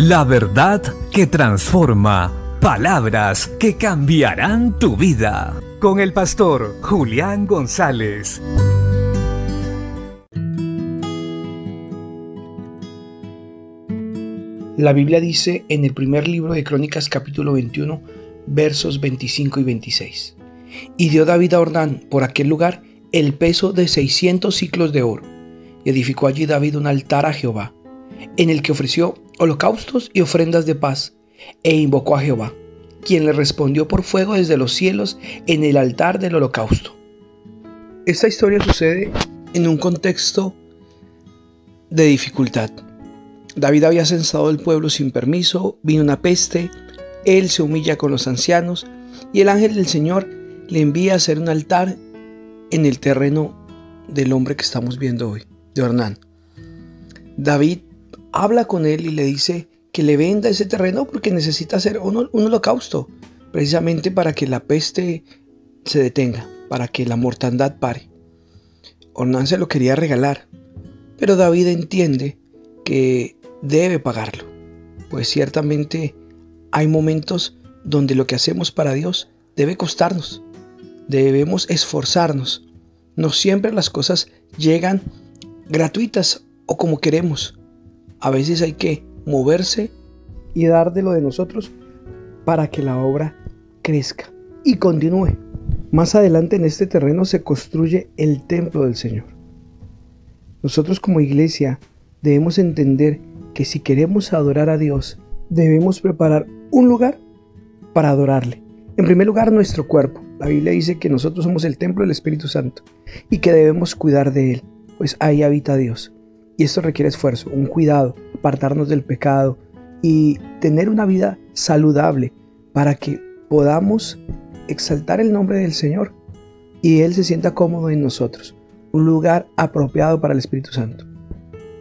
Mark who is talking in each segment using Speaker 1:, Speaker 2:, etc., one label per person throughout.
Speaker 1: La verdad que transforma. Palabras que cambiarán tu vida. Con el pastor Julián González.
Speaker 2: La Biblia dice en el primer libro de Crónicas capítulo 21 versos 25 y 26. Y dio David a Ordán por aquel lugar el peso de 600 ciclos de oro. Y edificó allí David un altar a Jehová, en el que ofreció holocaustos y ofrendas de paz, e invocó a Jehová, quien le respondió por fuego desde los cielos en el altar del holocausto. Esta historia sucede en un contexto de dificultad. David había censado el pueblo sin permiso, vino una peste, él se humilla con los ancianos y el ángel del Señor le envía a hacer un altar en el terreno del hombre que estamos viendo hoy, de Hernán. David habla con él y le dice que le venda ese terreno porque necesita hacer un, holocausto, precisamente para que la peste se detenga, para que la mortandad pare. Ornán se lo quería regalar, pero David entiende que debe pagarlo, pues ciertamente hay momentos donde lo que hacemos para Dios debe costarnos, debemos esforzarnos. No siempre las cosas llegan gratuitas o como queremos. A veces hay que moverse y dar de lo de nosotros para que la obra crezca y continúe. Más adelante en este terreno se construye el templo del Señor. Nosotros como iglesia debemos entender que si queremos adorar a Dios, debemos preparar un lugar para adorarle. En primer lugar, nuestro cuerpo. La Biblia dice que nosotros somos el templo del Espíritu Santo y que debemos cuidar de él, pues ahí habita Dios. Y esto requiere esfuerzo, un cuidado, apartarnos del pecado y tener una vida saludable para que podamos exaltar el nombre del Señor y Él se sienta cómodo en nosotros. Un lugar apropiado para el Espíritu Santo.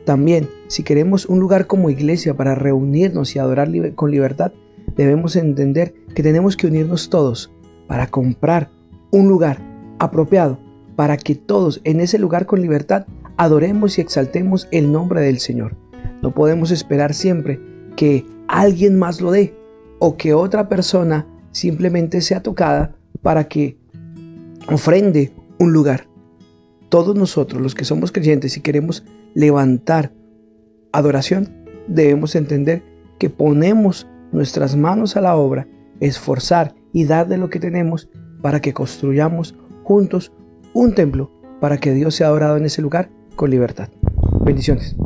Speaker 2: También, si queremos un lugar como iglesia para reunirnos y adorar con libertad, debemos entender que tenemos que unirnos todos para comprar un lugar apropiado para que todos en ese lugar con libertad adoremos y exaltemos el nombre del Señor. No podemos esperar siempre que alguien más lo dé o que otra persona simplemente sea tocada para que ofrende un lugar. Todos nosotros, los que somos creyentes y queremos levantar adoración, debemos entender que ponemos nuestras manos a la obra, esforzar y dar de lo que tenemos para que construyamos juntos un templo para que Dios sea adorado en ese lugar con libertad. Bendiciones.